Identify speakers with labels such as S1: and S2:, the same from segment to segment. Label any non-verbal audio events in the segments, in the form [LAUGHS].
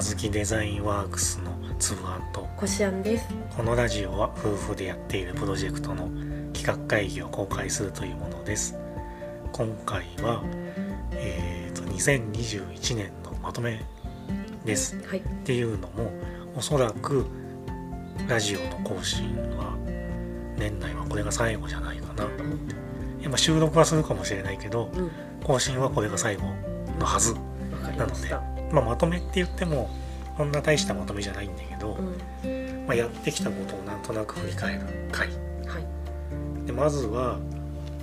S1: あずきデザインワークスのつぶあんと。
S2: こしあんです
S1: このラジオは夫婦でやっているプロジェクトの企画会議を公開するというものです。今回は、えー、と2021年のまとめです。
S2: はい。
S1: っていうのもおそらくラジオの更新は年内はこれが最後じゃないかな。と思っていやまあ収録はするかもしれないけど
S2: うん。
S1: 更新はこれが最後のはず、
S2: わかりま
S1: あ、まとめって言ってもこんな大したまとめじゃないんだけど、
S2: うん。
S1: まあ、やってきたことをなんとなく振り返る回。
S2: はい。
S1: でまずは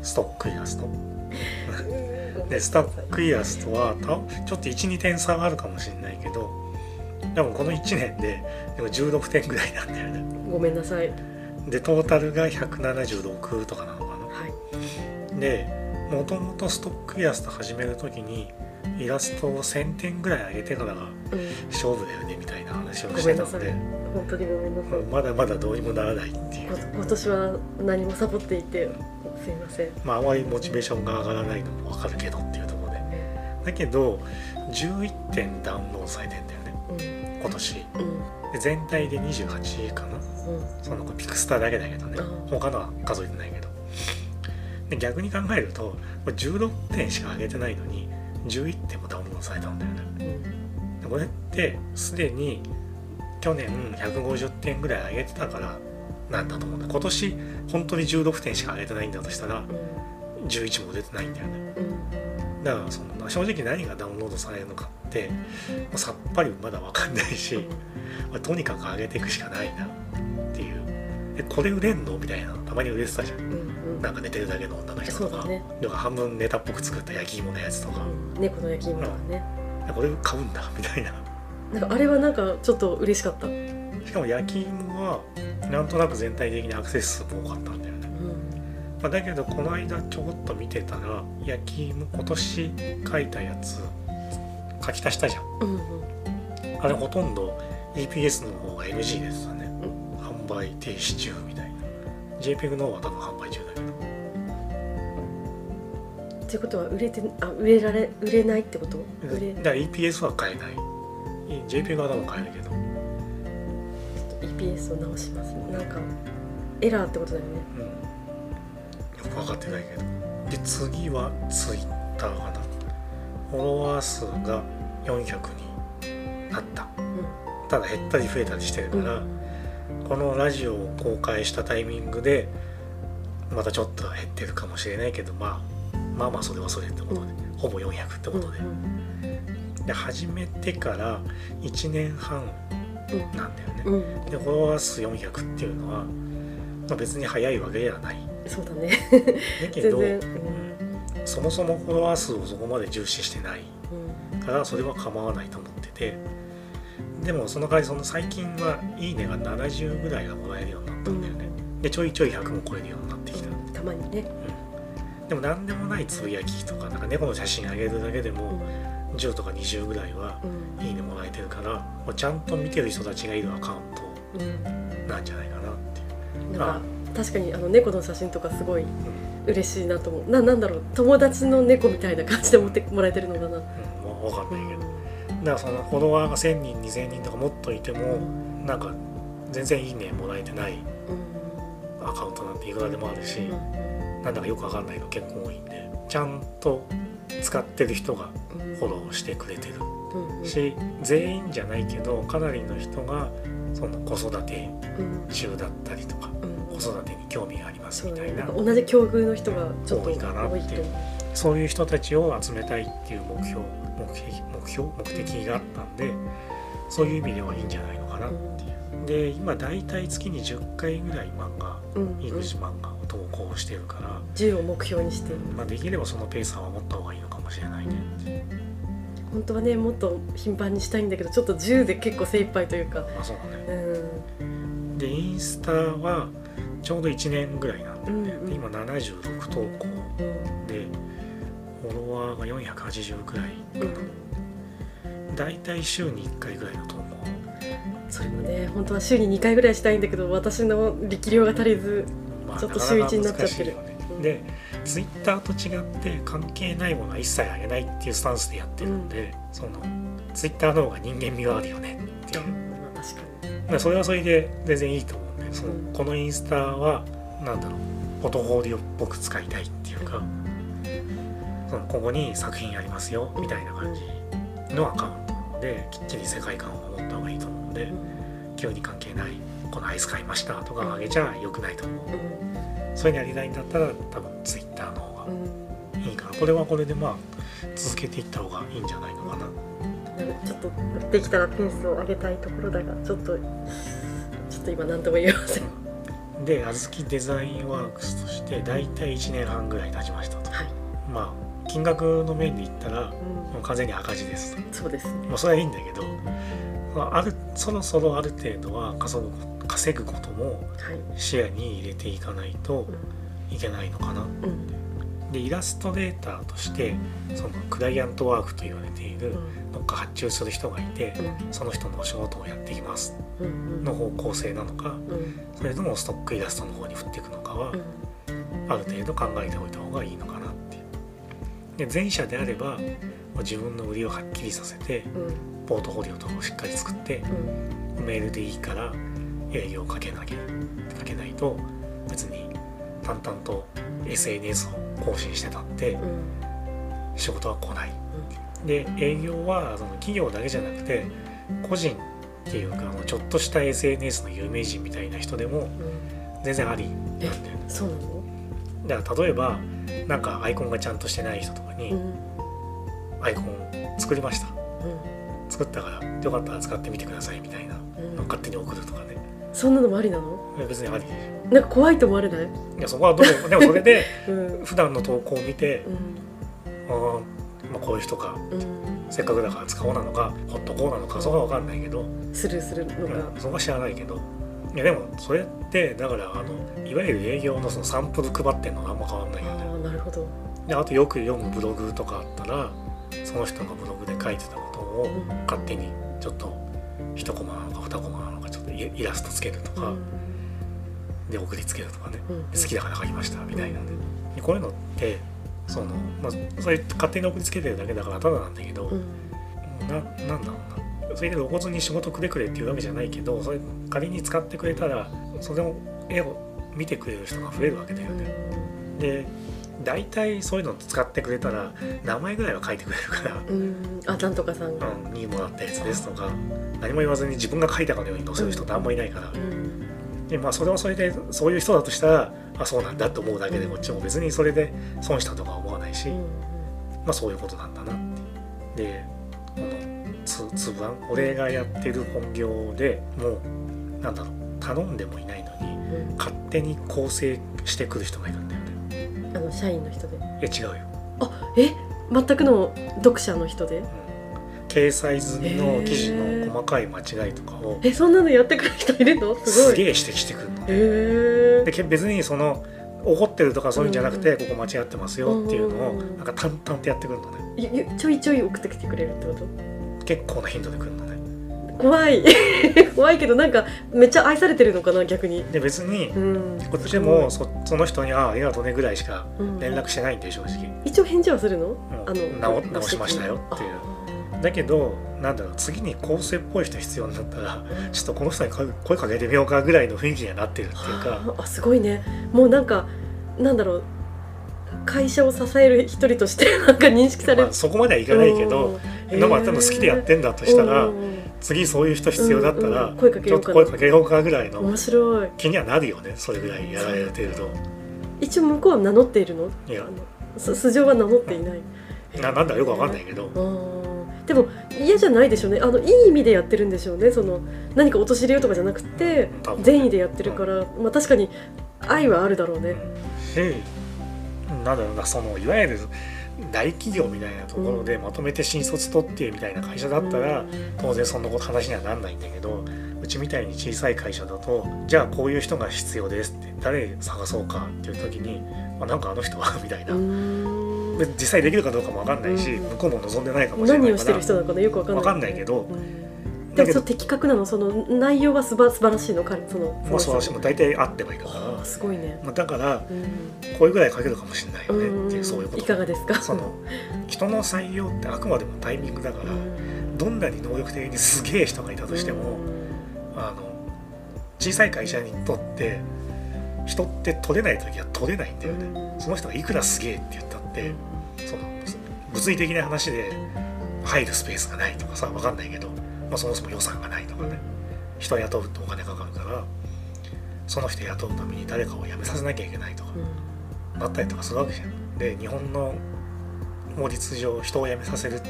S1: ストックイラスト。[LAUGHS] でストックイラストはたちょっと12点差があるかもしれないけど多分この1年ででも16点ぐらいなんだよね。
S2: ごめんなさい。
S1: でトータルが176とかなのか
S2: はい。
S1: なでもともとストックイラスト始める時にイラストを1000点ぐらい上げてからが
S2: うん。
S1: 勝負だよねみたいな話を
S2: ご
S1: してたので。
S2: めん本当にごめんなさい。
S1: まだまだどうにもならないっていう。
S2: こ今年は何もサボっていてすいません。
S1: まああまりモチベーションが上がらないのも分かるけどっていうところで。だけど11点ダウンロードされてんだよね。
S2: うん。
S1: 今年。全体で28かな。
S2: うん。
S1: そのピクスタだけだけどね。
S2: うん
S1: 他のは数えてないけど。で逆に考えるとこれ16点しか上げてないのに11点もダウンロードされたんだよね。
S2: うん。
S1: でこれってすでに去年150点ぐらい上げてたからなんだと思うんだ。今年本当に16点しか上げてないんだとしたら11も売れてないんだよね。
S2: うん。
S1: だからその正直何がダウンロードされるのかってさっぱりまだ分かんないし、まあとにかく上げていくしかないなっていうでこれ売れんの？みたいな。たまに売れてたじゃん。
S2: うんうん。
S1: なんか寝てるだけの女の人とか、
S2: そうだね。
S1: なんか半分ネタっぽく作った焼き芋のやつとか、
S2: うん猫の焼き芋がね。
S1: これ買うんだ？[LAUGHS] みたいな。
S2: なんかあれはなんかちょっと嬉しかった。
S1: しかも焼き芋はなんとなく全体的にアクセス数も多かったんだよね、
S2: うん。
S1: まあ、だけどこの間ちょこっと見てたら焼き芋今年書いたやつ書き足したじゃん。
S2: うんうん。
S1: あれほとんど EPS の方が NG ですよね、販売停止中みたいな。JPEG の方は多分販売中だけど。
S2: っていうことは売れてあ売れられ売れないってこと？売れ
S1: だから EPS は買えない。JPEG は多分買えるけど。
S2: EPS を直しますなんかエラーってことだよね。
S1: うん。よく分かってないけど。で次は Twitter かな。フォロワー数が400になった。ただ減ったり増えたりしてる
S2: うん。
S1: から、このラジオを公開したタイミングでまたちょっと減ってるかもしれないけど、まあ、まあまあそれはそれってことで、ほぼ400ってことで,、で始めてから1年半
S2: うん
S1: なんだよね、
S2: うん。うん。
S1: でフォロワー数400っていうのは、まあ、別に早いわけではない。
S2: そうだね。
S1: だけど、
S2: うん。
S1: そもそもフォロワー数をそこまで重視してない
S2: うん。
S1: からそれは構わないと思っててでもその代わりその最近はいいねが70ぐらいがもらえるようになったんだよね、でちょいちょい100も超えるようになってきた、
S2: うんたまにね
S1: でも何でもないつぶやきとかなんか猫の写真あげるだけで
S2: う
S1: も
S2: ん
S1: 10とか20ぐらいは
S2: うん。
S1: いいねもらえてるからもうちゃんと見てる人たちがいるアカウン
S2: うん
S1: トなんじゃないかなっていう。
S2: なんか確かにあの猫の写真とかすごい
S1: うん。
S2: 嬉しいなと思う。ななんだろう。友達の猫みたいな感じで持ってもらえてるのかな、
S1: うん、まあ、分かんないけど、
S2: う
S1: だからそのフォロワーが1000人2000人とかもっといても
S2: ん
S1: なんか全然いいねもらえてない
S2: うん。
S1: アカウントなんていくらでもあるし、
S2: うん。
S1: なんだかよくわかんないの結構多いんでちゃんと使ってる人が
S2: うん。
S1: フォローしてくれてるし全員じゃないけどかなりの人がその子育て
S2: うん。
S1: 中だったりとか
S2: うん。
S1: 子育てに興味がありますみたいな。
S2: 同じ境遇の人がちょっと
S1: 多いかなってそういう人たちを集めたいっていう目標目的目標目的があったんでそういう意味ではいいんじゃないのかなっていう。で今だいたい月に10回ぐらい漫画
S2: うん
S1: 育児漫画を投稿してるから、
S2: 10を目標にして
S1: まあ、できればそのペースは守った方がいいのかもしれないねう。
S2: 本当はねもっと頻繁にしたいんだけどちょっと10で結構精一杯というか。
S1: まあそうだね。
S2: うん。
S1: でインスタはちょうど1年ぐらいなんだよね、
S2: うんうん。
S1: で今76投稿480ぐらい
S2: うん
S1: だいたい週に1回ぐらいの投稿
S2: それもね本当は週に2回ぐらいしたいんだけど私の力量が足りず
S1: まあ
S2: ちょっと
S1: なかなか
S2: 週一になっちゃってる。
S1: ね
S2: うん
S1: でツイッターと違って関係ないものは一切あげないっていうスタンスでやってるんで、そのツイッターの方が人間味があるよねっていう。
S2: まあ確かに。
S1: まあそれはそれで全然いいと思うんでその
S2: うん。
S1: このインスタはなんだろうフォトフォーリオっぽく使いたいっそのここに作品ありますよみたいな感じ。のアカウントなのできっちり世界観を守った方がいいと思うので急に関係ないこのアイス買いましたとかあげちゃ良くないと思う。
S2: うん
S1: そういうのやりたいんだったら多分ツイッターの方
S2: うん。
S1: がいいかな。これはこれでまあ続けていった方がいいんじゃないのかな。
S2: ちょっとできたらペースを上げたいところだがちょっとちょっと今何とも言えません。
S1: であずきデザインワークスとして大体1年半ぐらい経ちました金額の面で言ったら
S2: う
S1: もう完全に赤字です
S2: そうですね。
S1: まあそれはいいんだけどまああるそろそろある程度は稼ぐ稼ぐことも
S2: はい。
S1: 視野に入れていかないといけないのかな。でイラストレーターとしてそのクライアントワークと言われているどっか発注する人がいてその人のお仕事をやっていきます。の方向性なのか
S2: うん。
S1: それともストックイラストの方に振っていくのかは
S2: うん。
S1: ある程度考えておいた方がいいのかで前者であれば自分の売りをはっきりさせて
S2: うん。
S1: ポートフォリオとかをしっかり作って
S2: うん。
S1: メールでいいから営業をかけなきゃかけないと別に淡々と SNS を更新してたって
S2: うん。
S1: 仕事は来ない。で営業はその企業だけじゃなくて個人っていうかあのちょっとした SNS の有名人みたいな人でも
S2: うん。
S1: 全然ありなんだよね。
S2: そうなの？
S1: だから例えばなんかアイコンがちゃんとしてない人とかに
S2: うん。
S1: アイコン作りました。
S2: う
S1: 作ったからよかったら使ってみてくださいみたいなん
S2: うん。
S1: 勝手に送るとかね。
S2: そんなのもありなの？
S1: 別にあり。
S2: なんか怖いと思われない？
S1: いやそこはどうでも [LAUGHS] それで
S2: うん。
S1: 普段の投稿を見て
S2: うん。
S1: あー、まあ、こういう人か
S2: うん。
S1: せっかくだから使おうなのかほっとこうなのかそこは分かんないけど、
S2: スルーするのが。
S1: うん、そこは知らないけどいやでもそれってだからあのいわゆる営業のそのサンプル配ってんのとあんま変わんないよね。
S2: ああなるほど。
S1: であとよく読むブログとかあったらその人がブログで書いてたことを
S2: うん。
S1: 勝手にちょっと一コマなのか二コマなのかちょっとイイラストつけるとか、で送りつけるとかね。好きだから書きましたみたいなねで。こういうのってその、まあ、それ勝手に送りつけてるだけだからただなんだけど、
S2: うん。
S1: ななんだろうなそれで露骨に仕事くれくれっていうわけじゃないけどそれ仮に使ってくれたらそれを絵を見てくれる人が増えるわけだよね。で大体そういうの使ってくれたら名前ぐらいは書いてくれるから
S2: うん。うんあなんとかさんが「
S1: うん、にもらったやつです」とか何も言わずに自分が書いたかのように載せる人ってあんまいないから、
S2: うん。
S1: でまあそれはそれでそういう人だとしたらあそうなんだと思うだけでこっちも別にそれで損したとか思わないし、
S2: うん。
S1: まあそういうことなんだなってでこのつあん俺がやってる本業でもうなんだろう頼んでもいないのに
S2: うん。
S1: 勝手に構成してくる人がいるんだよね。
S2: あの社員の人で？
S1: いや違うよ、
S2: あえ？全くの読者の人で？
S1: うん、掲載済みの記事の細かい間違いとかを
S2: えそんなのやってくる人いるの？すごい。
S1: すげえ指摘してくるのね。
S2: へえ
S1: 別にその怒ってるとかそういうんじゃなくて、ここ間違ってますよっていうのを
S2: うん
S1: なんか淡々とやってくるのね。
S2: ちょいちょい送ってきてくれるってこと？
S1: 結構な頻度で来るのね。
S2: 怖い。[LAUGHS] 怖いけどなんかめっちゃ愛されてるのかな逆に。
S1: で別に
S2: うん。
S1: こっちもそその人に「ああありがとうね」ぐらいしか
S2: うん。
S1: 連絡してないんで正直。
S2: 一応返事はするの？あ
S1: うん。
S2: の
S1: 直直しましたよっていう。
S2: あ
S1: だけどなんだろう次に構成っぽい人必要になったら
S2: ー
S1: ちょっとこの人に声声かけてみようかぐらいの雰囲気にはなってるっていうか。
S2: あすごいね。もうなんかなんだろう会社を支える一人としてなんか認識される
S1: まあ、そこまではいかないけど
S2: うん
S1: でも多分好きでやってんだとしたら次そういう人必要だったらちょっと
S2: ようかな。
S1: 声かけようかぐらいの
S2: 面白い。
S1: 気にはなるよねそれぐらいやられてると。
S2: 一応向こうは名乗っているの？
S1: いや。
S2: 素性は名乗っていない。
S1: ななんだかよくわかんないけど。
S2: でも嫌じゃないでしょうね。あのいい意味でやってるんでしょうね。その何か陥れようとかじてて
S1: 多分
S2: 善意でやってるから、まあ、確かに愛はあるだろうね、
S1: しなんだろうなそのいわゆる大企業みたいなところでまとめて新卒取ってみたいな会社だったら、
S2: うん。
S1: 当然そんなこと話にはなんないんだけどうちみたいに小さい会社だとじゃあこういう人が必要ですって誰探そうかっていう時に、まあ、なんかあの人はみたいな、実際できるかどうかも分かんないし、
S2: うん
S1: 向こうも望んでないかもしれな
S2: 何
S1: いから
S2: をしてる人なのかなよくわかんない、
S1: わかんないけど
S2: うんでもその的確なのその内容はすば素晴らしいの彼その
S1: まあそう私も大体あってはいいか
S2: あーすごいね、
S1: ら、まあ、だから
S2: うん。
S1: こういうぐらい書けるかもしれないよねっていうそういうこと
S2: いかがですか？
S1: その人の採用ってあくまでもタイミングだから、どんなに能力的にすげえ人がいたとしても、あの小さい会社にとって人って取れない時は取れないんだよね、その人がいくらすげえって言ったって、その物理的な話で入るスペースがないとかさ分かんないけど、まあ、そもそも予算がないとかね。人雇うとお金かかるからその人雇うために誰かを辞めさせなきゃいけないとかなったりとかするわけじゃん。で日本の法律上人を辞めさせるって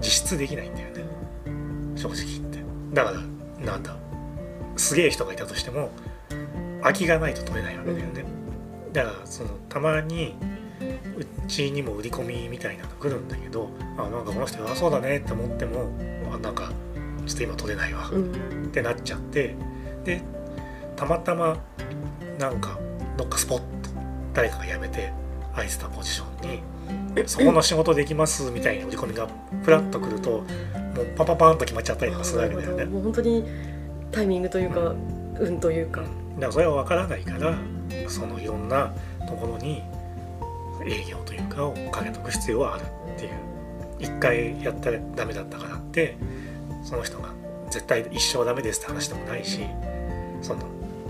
S1: 実質できないんだよね。正直言って。だからなんだ。すげえ人がいたとしても空きがないと取れないわけだよね、だからそのたまにうちにも売り込みみたいなの来るんだけどあなんかこの人弱そうだねって思ってもあなんかちょっと今取れないわ。ってなっちゃってでたまたまなんかどっかスポッと誰かが辞めて空いてたポジションに [LAUGHS] そこの仕事できますみたいな売り込みがフラッとくるともうパパパーンと決まっちゃったりとかするわけだよね。
S2: もう本当にタイミングというか運というか。
S1: だからそれは分からないからそのいろんなところに営業というかをかけとく必要はあるっていう。一回やったらダメだったからってその人が絶対一生ダメですって話でもないしその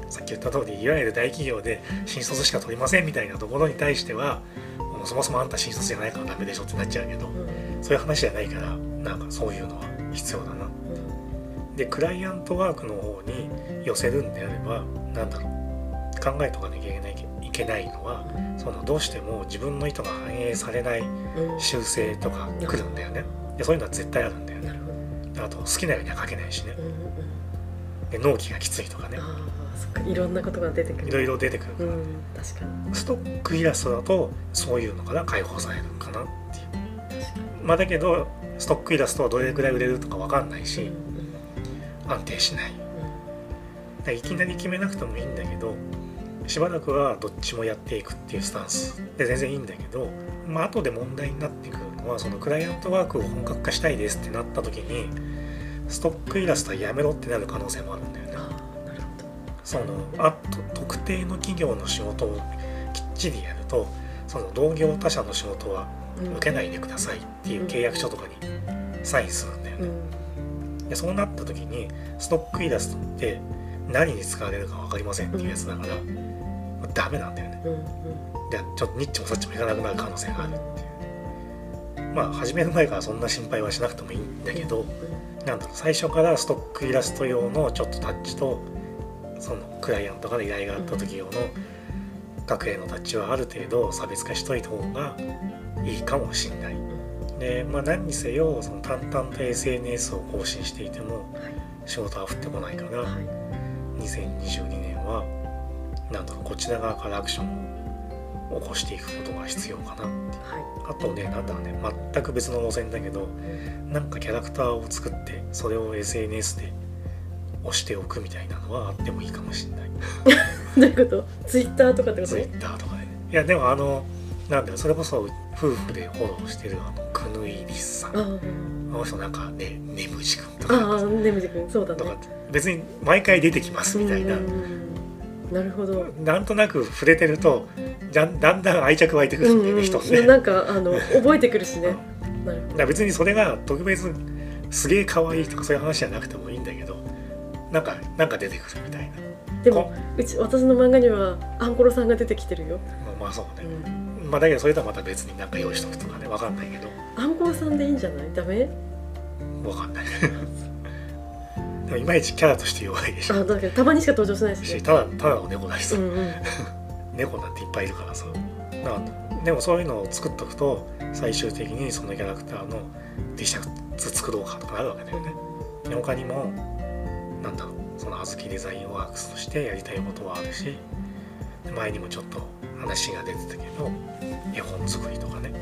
S1: さっき言った通りいわゆる大企業で新卒しか取りませんみたいなところに対してはもうそもそもあんた新卒じゃないからダメでしょってなっちゃうけどそういう話じゃないからなんかそういうのは必要だなでクライアントワークの方に寄せるんであればなんだろう考えとかなきゃいけないいけないのはそのどうしても自分の意図が反映されない修正とか来るんだよね。でそういうのは絶対あるんだよねあと好きなようには書けないしね。
S2: うんうん
S1: で納期がきついとかね。
S2: ああそっか。いろんなことが出てくる。
S1: いろいろ出てくるから、
S2: うん確かに。
S1: ストックイラストだとそういうのから解放されるかなっていう。まあだけどストックイラストはどれくらい売れるとか分かんないし
S2: うん
S1: 安定しない。だからいきなり決めなくてもいいんだけどしばらくはどっちもやっていくっていうスタンスで全然いいんだけど、まあ後で問題になってくるのはそのクライアントワークを本格化したいですってなった時にストックイラストはやめろってなる可能性もあるんだよね。そのあと特定の企業の仕事をきっちりやるとその同業他社の仕事は
S2: ど
S1: 受けないでくださいっていう契約書とかにサインするんだよね。
S2: うん
S1: でそうなった時にストックイラストって何に使われるか分かりませんっていうやつだから、まあダメなんだよね。でちょっとニッチもサッチもいかなくなる可能性があるっていう。まあ始める前からそんな心配はしなくてもいいんだけど、なんだろう最初からストックイラスト用のちょっとタッチとそのクライアントから依頼があった時用の学園のタッチはある程度差別化しといた方がいいかもしんない。でまあ何にせよその淡々と SNS を更新していても仕事は降ってこないから
S2: はい。
S1: 2022年はなんだろうこちら側からアクションを起こしていくことが必要かな。
S2: は
S1: あとねなんだろうね全く別の路線だけど
S2: い
S1: なんかキャラクターを作ってそれを SNS で押しておくみたいなのはあってもいいかもしれない。[LAUGHS]
S2: どういうこと？ツイッターとかってこと
S1: ？Twitter とかで、ね、いやでもあのなんだよそれこそ夫婦でフォローしてるあのクヌイリスさん。あ
S2: あ。
S1: の人なんかねネムジ君と
S2: ああ
S1: か
S2: あねむじくんそうだ
S1: とか
S2: ね
S1: 別に毎回出てきますみたいな。
S2: うんなるほど。
S1: なんとなく触れてるとだんだんだん愛着湧いてくるんだよね、人って。だか
S2: なんかあの [LAUGHS] 覚えてくるしね。なるほ
S1: ら別にそれが特別すげえ可愛いとかそういう話じゃなくてもいいんだけどなんかなんか出てくるみたいな。
S2: どでもうち私の漫画にはアンコロさんが出てきてるよ、
S1: まあまあそう
S2: う
S1: ね、
S2: ん、
S1: まあだけどそれとはまた別になんか用意しとくとかねわかんないけど。
S2: アンコロさんでいいんじゃない？ダメ？
S1: わかんない [LAUGHS] でもいまいちキャラとして弱いでしょ。
S2: あだけどたまにしか登場しないしね。
S1: しただただの猫だしさ、
S2: うんうん [LAUGHS]
S1: 猫なんていっぱいいるからさ。だからでもそういうのを作っとくと最終的にそのキャラクターの T シャツ作ろうかとかなるわけだよね。で他にもなんだろうそのあずきデザインワークスとしてやりたいことはあるし前にもちょっと話が出てたけど絵本作りとかね。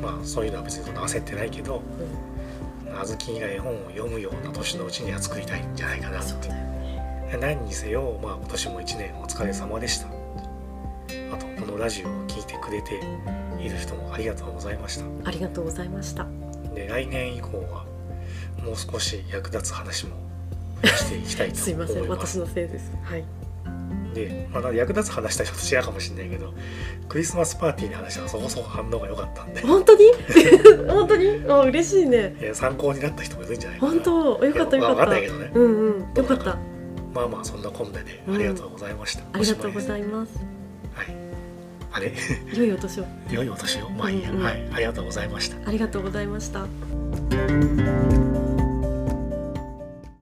S1: まあそういうのは別にそんな焦ってないけどあずきが絵本を読むような年のうちには作りたいんじゃないかな。って何にせよ、まあ、今年も1年お疲れ様でした。あとこのラジオを聞いてくれている人もありがとうございました。
S2: ありがとうございました。
S1: で来年以降はもう少し役立つ話もしていきたいと [LAUGHS]
S2: すいません
S1: 思います。
S2: 私のせいです。はい
S1: で、まあ、役立つ話したらちょっと違うかもしれないけどクリスマスパーティーの話はそこそこ反応が良かったんで。
S2: 本当に？[LAUGHS] 本当に？あ嬉しいね。
S1: いや参考になった人もいるんじゃないかな。
S2: 本当よかったよかった。
S1: んないけどね。
S2: うんうんよかった。
S1: まあまあそんなこんなでありがとうございました、
S2: ありがとうご
S1: い
S2: ざいます。
S1: はい。あれ？
S2: 良いお年を。[LAUGHS]
S1: 良いお年を。まあいいや、
S2: うんうん。
S1: はい。ありがとうございました。
S2: ありがとうございました